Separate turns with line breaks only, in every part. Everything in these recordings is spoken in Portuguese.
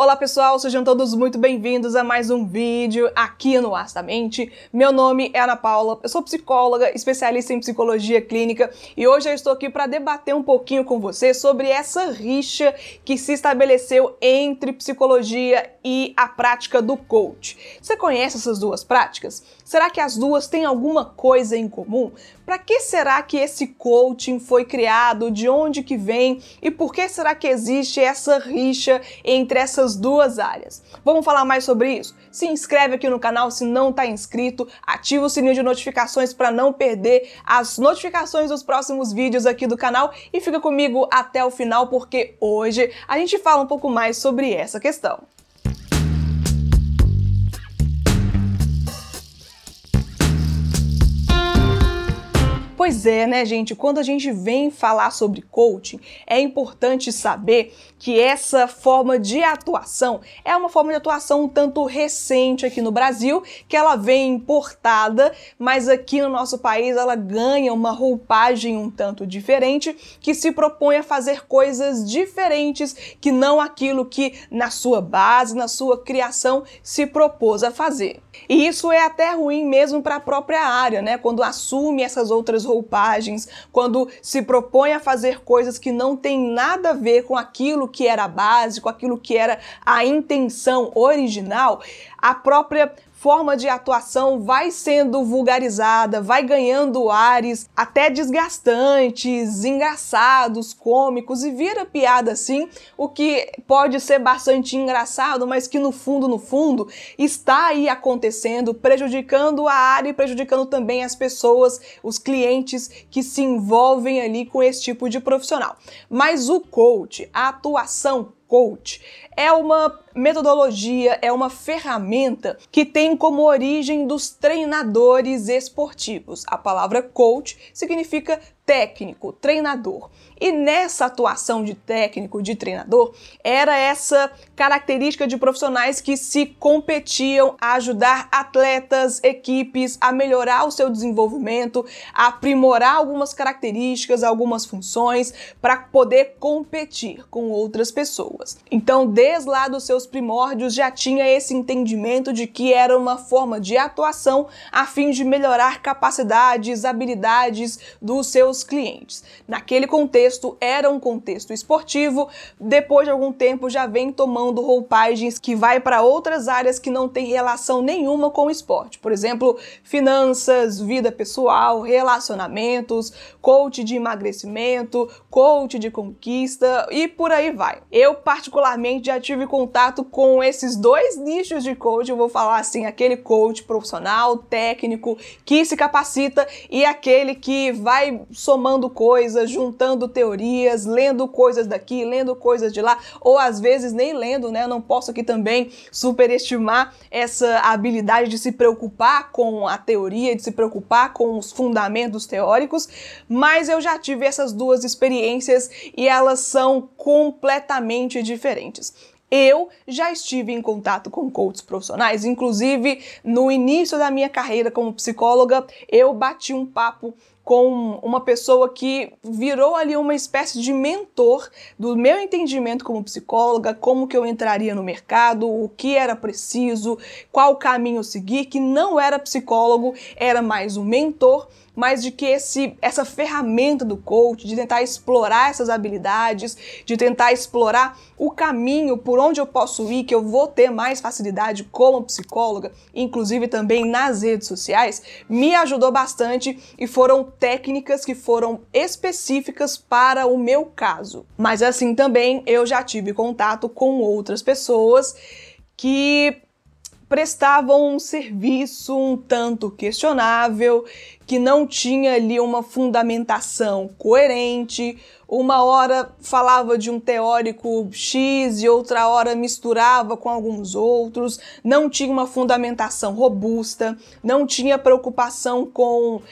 Olá pessoal, sejam todos muito bem-vindos a mais um vídeo aqui no Astamente. Meu nome é Ana Paula, eu sou psicóloga, especialista em psicologia clínica e hoje eu estou aqui para debater um pouquinho com você sobre essa rixa que se estabeleceu entre psicologia e a prática do coach. Você conhece essas duas práticas? Será que as duas têm alguma coisa em comum? Para que será que esse coaching foi criado? De onde que vem? E por que será que existe essa rixa entre essas duas áreas? Vamos falar mais sobre isso? Se inscreve aqui no canal se não está inscrito, ativa o sininho de notificações para não perder as notificações dos próximos vídeos aqui do canal e fica comigo até o final porque hoje a gente fala um pouco mais sobre essa questão. Pois é, né, gente? Quando a gente vem falar sobre coaching, é importante saber que essa forma de atuação é uma forma de atuação um tanto recente aqui no Brasil, que ela vem importada, mas aqui no nosso país ela ganha uma roupagem um tanto diferente, que se propõe a fazer coisas diferentes que não aquilo que na sua base, na sua criação se propôs a fazer. E isso é até ruim mesmo para a própria área, né? Quando assume essas outras roupagens, quando se propõe a fazer coisas que não tem nada a ver com aquilo que era básico, aquilo que era a intenção original, a própria forma de atuação vai sendo vulgarizada, vai ganhando ares até desgastantes, engraçados, cômicos e vira piada assim, o que pode ser bastante engraçado, mas que no fundo, no fundo, está aí acontecendo, prejudicando a área e prejudicando também as pessoas, os clientes que se envolvem ali com esse tipo de profissional. Mas o coach, a atuação coach é uma metodologia, é uma ferramenta que tem como origem dos treinadores esportivos. A palavra coach significa técnico, treinador. E nessa atuação de técnico, de treinador, era essa característica de profissionais que se competiam a ajudar atletas, equipes a melhorar o seu desenvolvimento, a aprimorar algumas características, algumas funções para poder competir com outras pessoas. Então, desde lá dos seus primórdios já tinha esse entendimento de que era uma forma de atuação a fim de melhorar capacidades, habilidades dos seus seus clientes. Naquele contexto, era um contexto esportivo, depois de algum tempo já vem tomando roupagens que vai para outras áreas que não têm relação nenhuma com o esporte. Por exemplo, finanças, vida pessoal, relacionamentos, coach de emagrecimento, coach de conquista e por aí vai. Eu particularmente já tive contato com esses dois nichos de coach, eu vou falar assim, aquele coach profissional, técnico, que se capacita e aquele que vai somando coisas, juntando teorias, lendo coisas daqui, lendo coisas de lá, ou às vezes nem lendo, né? Não posso aqui também superestimar essa habilidade de se preocupar com a teoria, de se preocupar com os fundamentos teóricos, mas eu já tive essas duas experiências e elas são completamente diferentes. Eu já estive em contato com coaches profissionais, inclusive no início da minha carreira como psicóloga, eu bati um papo com uma pessoa que virou ali uma espécie de mentor do meu entendimento como psicóloga, como que eu entraria no mercado, o que era preciso, qual caminho seguir, que não era psicólogo, era mais um mentor mas de que esse, essa ferramenta do coach, de tentar explorar essas habilidades, de tentar explorar o caminho por onde eu posso ir, que eu vou ter mais facilidade como psicóloga, inclusive também nas redes sociais, me ajudou bastante e foram técnicas que foram específicas para o meu caso. Mas assim também eu já tive contato com outras pessoas que prestavam um serviço um tanto questionável, que não tinha ali uma fundamentação coerente. Uma hora falava de um teórico X e outra hora misturava com alguns outros, não tinha uma fundamentação robusta, não tinha preocupação com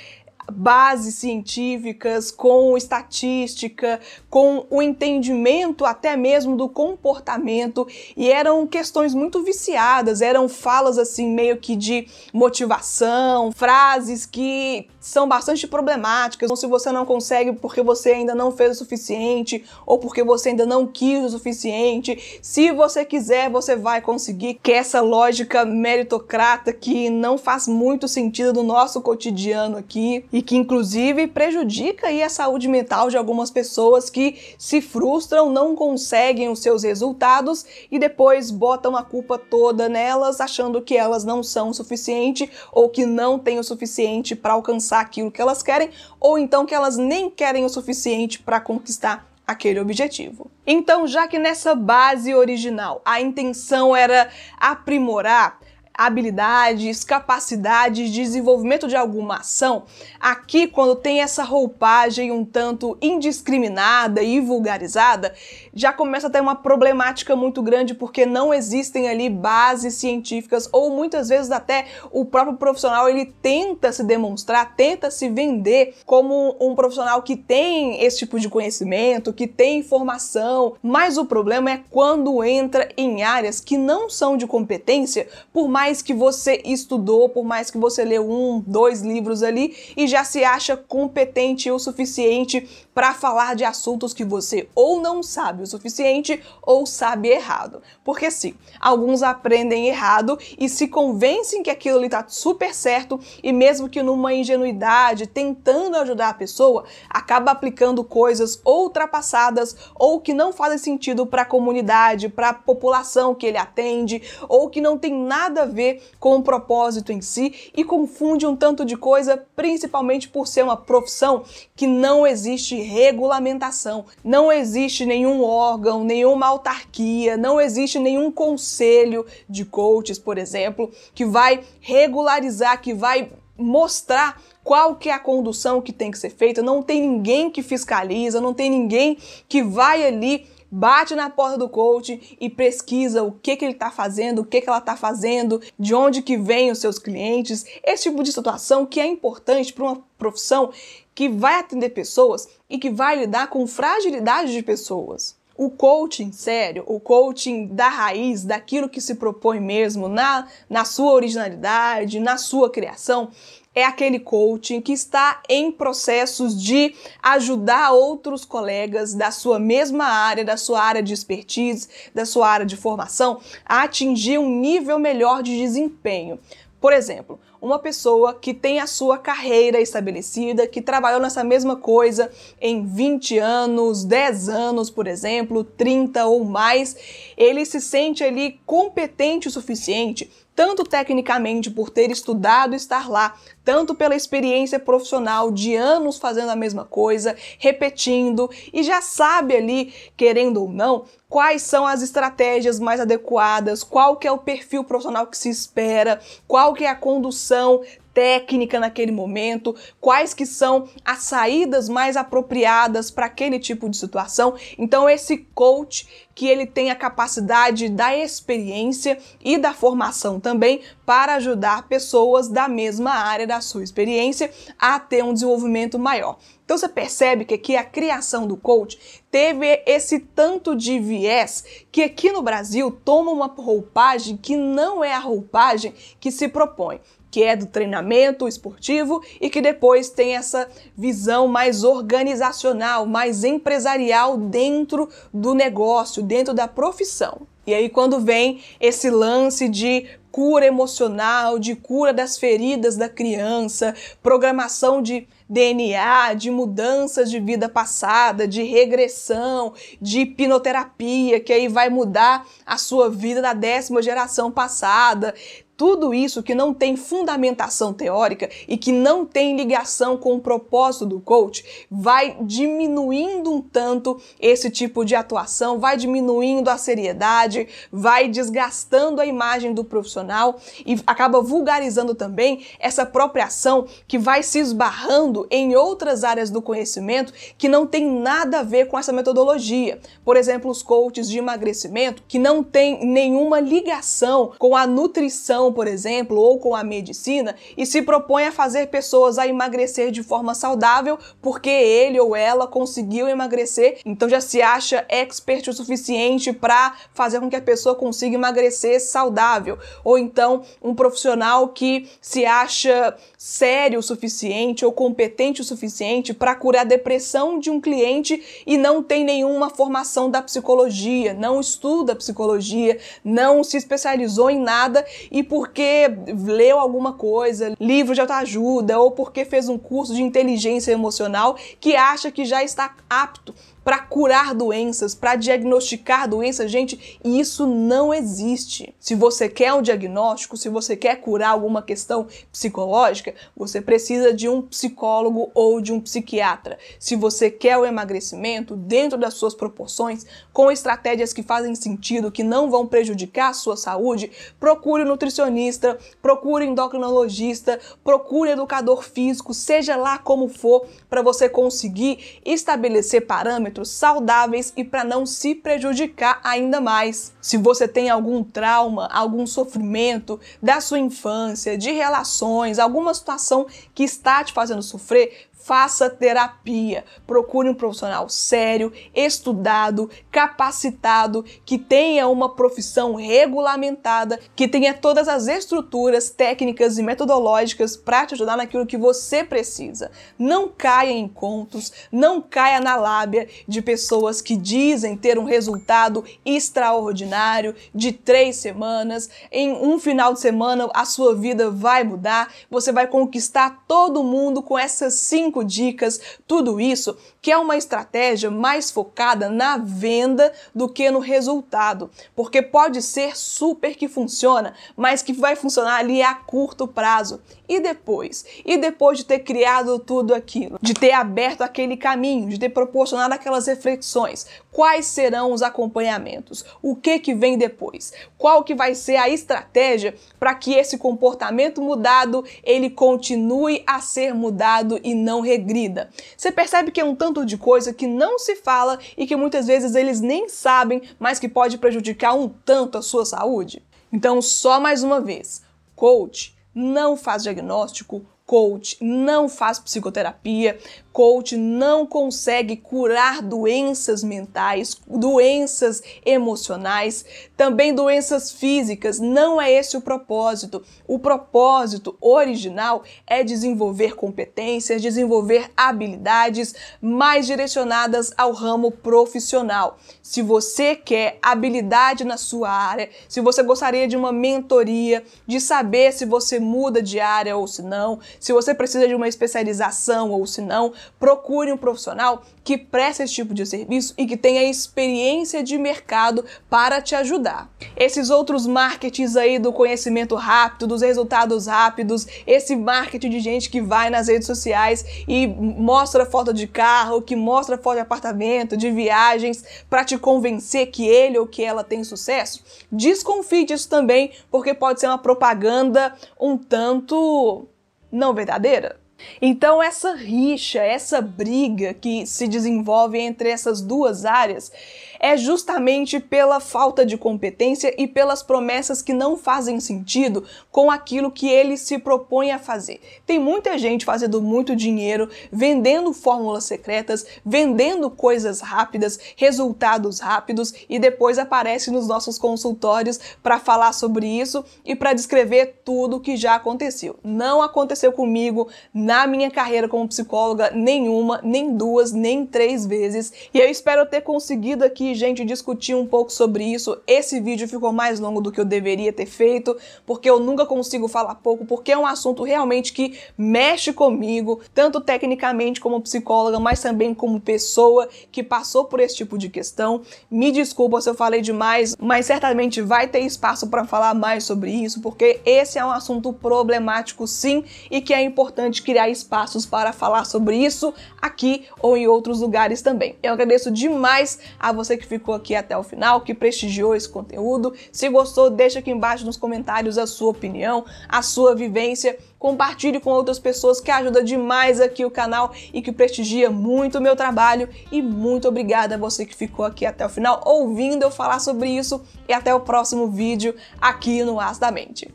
bases científicas, com estatística, com o entendimento até mesmo do comportamento, e eram questões muito viciadas, eram falas assim meio que de motivação, frases que são bastante problemáticas, ou se você não consegue porque você ainda não fez o suficiente, ou porque você ainda não quis o suficiente, se você quiser, você vai conseguir, que é essa lógica meritocrata que não faz muito sentido no nosso cotidiano aqui e que inclusive prejudica aí a saúde mental de algumas pessoas que se frustram, não conseguem os seus resultados e depois botam a culpa toda nelas, achando que elas não são o suficiente ou que não têm o suficiente para alcançar aquilo que elas querem, ou então que elas nem querem o suficiente para conquistar aquele objetivo. Então, já que nessa base original a intenção era aprimorar, habilidades, capacidades, desenvolvimento de alguma ação, aqui quando tem essa roupagem um tanto indiscriminada e vulgarizada, já começa a ter uma problemática muito grande porque não existem ali bases científicas ou muitas vezes até o próprio profissional ele tenta se demonstrar, tenta se vender como um profissional que tem esse tipo de conhecimento, que tem informação, mas o problema é quando entra em áreas que não são de competência, por mais que você estudou, por mais que você leu um, dois livros ali e já se acha competente o suficiente para falar de assuntos que você ou não sabe o suficiente ou sabe errado. Porque sim, alguns aprendem errado e se convencem que aquilo ali tá super certo e mesmo que numa ingenuidade, tentando ajudar a pessoa, acaba aplicando coisas ultrapassadas ou que não fazem sentido para a comunidade, para a população que ele atende, ou que não tem nada a ver com o propósito em si e confunde um tanto de coisa, principalmente por ser uma profissão que não existe regulamentação, não existe nenhum órgão, nenhuma autarquia, não existe nenhum conselho de coaches, por exemplo, que vai regularizar, que vai mostrar qual que é a condução que tem que ser feita, não tem ninguém que fiscaliza, não tem ninguém que vai ali bate na porta do coach e pesquisa o que, que ele está fazendo, o que, que ela está fazendo, de onde que vêm os seus clientes, esse tipo de situação que é importante para uma profissão que vai atender pessoas e que vai lidar com fragilidade de pessoas. O coaching sério, o coaching da raiz, daquilo que se propõe mesmo, na, na sua originalidade, na sua criação, é aquele coaching que está em processos de ajudar outros colegas da sua mesma área, da sua área de expertise, da sua área de formação, a atingir um nível melhor de desempenho. Por exemplo, uma pessoa que tem a sua carreira estabelecida, que trabalhou nessa mesma coisa em 20 anos, 10 anos, por exemplo, 30 ou mais, ele se sente ali competente o suficiente tanto tecnicamente por ter estudado estar lá, tanto pela experiência profissional de anos fazendo a mesma coisa, repetindo e já sabe ali, querendo ou não, quais são as estratégias mais adequadas, qual que é o perfil profissional que se espera, qual que é a condução técnica naquele momento, quais que são as saídas mais apropriadas para aquele tipo de situação. Então esse coach que ele tem a capacidade da experiência e da formação também para ajudar pessoas da mesma área da sua experiência a ter um desenvolvimento maior. Então você percebe que aqui a criação do coach teve esse tanto de viés que aqui no Brasil toma uma roupagem que não é a roupagem que se propõe que é do treinamento esportivo e que depois tem essa visão mais organizacional, mais empresarial dentro do negócio, dentro da profissão. E aí, quando vem esse lance de cura emocional, de cura das feridas da criança, programação de DNA, de mudanças de vida passada, de regressão, de hipnoterapia, que aí vai mudar a sua vida da décima geração passada. Tudo isso que não tem fundamentação teórica e que não tem ligação com o propósito do coach vai diminuindo um tanto esse tipo de atuação, vai diminuindo a seriedade, vai desgastando a imagem do profissional e acaba vulgarizando também essa própria ação que vai se esbarrando em outras áreas do conhecimento que não tem nada a ver com essa metodologia. Por exemplo, os coaches de emagrecimento que não têm nenhuma ligação com a nutrição por exemplo, ou com a medicina e se propõe a fazer pessoas a emagrecer de forma saudável porque ele ou ela conseguiu emagrecer, então já se acha expert o suficiente para fazer com que a pessoa consiga emagrecer saudável. Ou então um profissional que se acha sério o suficiente ou competente o suficiente para curar a depressão de um cliente e não tem nenhuma formação da psicologia, não estuda psicologia, não se especializou em nada e porque leu alguma coisa, livro de autoajuda ou porque fez um curso de inteligência emocional que acha que já está apto para curar doenças, para diagnosticar doenças, gente, isso não existe. Se você quer um diagnóstico, se você quer curar alguma questão psicológica, você precisa de um psicólogo ou de um psiquiatra. Se você quer o emagrecimento dentro das suas proporções, com estratégias que fazem sentido, que não vão prejudicar a sua saúde, procure um nutricionista, procure um endocrinologista, procure um educador físico, seja lá como for, para você conseguir estabelecer parâmetros parâmetros saudáveis e para não se prejudicar ainda mais. Se você tem algum trauma, algum sofrimento da sua infância, de relações, alguma situação que está te fazendo sofrer, faça terapia. Procure um profissional sério, estudado, capacitado, que tenha uma profissão regulamentada, que tenha todas as estruturas técnicas e metodológicas para te ajudar naquilo que você precisa. Não caia em contos, não caia na lábia de pessoas que dizem ter um resultado extraordinário de três semanas. Em um final de semana, a sua vida vai mudar, você vai conquistar todo mundo com essas cinco cinco dicas, tudo isso, que é uma estratégia mais focada na venda do que no resultado. Porque pode ser super que funciona, mas que vai funcionar ali a curto prazo. E depois? E depois de ter criado tudo aquilo, de ter aberto aquele caminho, de ter proporcionado aquelas reflexões, quais serão os acompanhamentos? O que que vem depois? Qual que vai ser a estratégia para que esse comportamento mudado ele continue a ser mudado e não regrida? Você percebe que é um tanto de coisa que não se fala e que muitas vezes eles nem sabem, mas que pode prejudicar um tanto a sua saúde? Então, só mais uma vez, coach não faz diagnóstico, coach não faz psicoterapia, coach não consegue curar doenças mentais, doenças emocionais, também doenças físicas. Não é esse o propósito. O propósito original é desenvolver competências, desenvolver habilidades mais direcionadas ao ramo profissional. Se você quer habilidade na sua área, se você gostaria de uma mentoria, de saber se você muda de área ou se não, se você precisa de uma especialização ou se não, procure um profissional que preste esse tipo de serviço e que tenha experiência de mercado para te ajudar. Esses outros marketings aí do conhecimento rápido, dos resultados rápidos, esse marketing de gente que vai nas redes sociais e mostra foto de carro, que mostra foto de apartamento, de viagens, para te convencer que ele ou que ela tem sucesso, desconfie disso também, porque pode ser uma propaganda um tanto não verdadeira. Então, essa rixa, essa briga que se desenvolve entre essas duas áreas é justamente pela falta de competência e pelas promessas que não fazem sentido com aquilo que ele se propõe a fazer. Tem muita gente fazendo muito dinheiro, vendendo fórmulas secretas, vendendo coisas rápidas, resultados rápidos e depois aparece nos nossos consultórios para falar sobre isso e para descrever tudo o que já aconteceu. Não aconteceu comigo na minha carreira como psicóloga nenhuma, nem duas, nem três vezes, e eu espero ter conseguido aqui gente, discutir um pouco sobre isso. Esse vídeo ficou mais longo do que eu deveria ter feito, porque eu nunca consigo falar pouco, porque é um assunto realmente que mexe comigo, tanto tecnicamente como psicóloga, mas também como pessoa que passou por esse tipo de questão. Me desculpa se eu falei demais, mas certamente vai ter espaço para falar mais sobre isso, porque esse é um assunto problemático sim e que é importante criar espaços para falar sobre isso aqui ou em outros lugares também. Eu agradeço demais a que ficou aqui até o final, que prestigiou esse conteúdo. Se gostou, deixa aqui embaixo nos comentários a sua opinião, a sua vivência. Compartilhe com outras pessoas que ajuda demais aqui o canal e que prestigia muito o meu trabalho. E muito obrigada a você que ficou aqui até o final ouvindo eu falar sobre isso. E até o próximo vídeo aqui no As da Mente.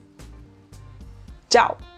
Tchau!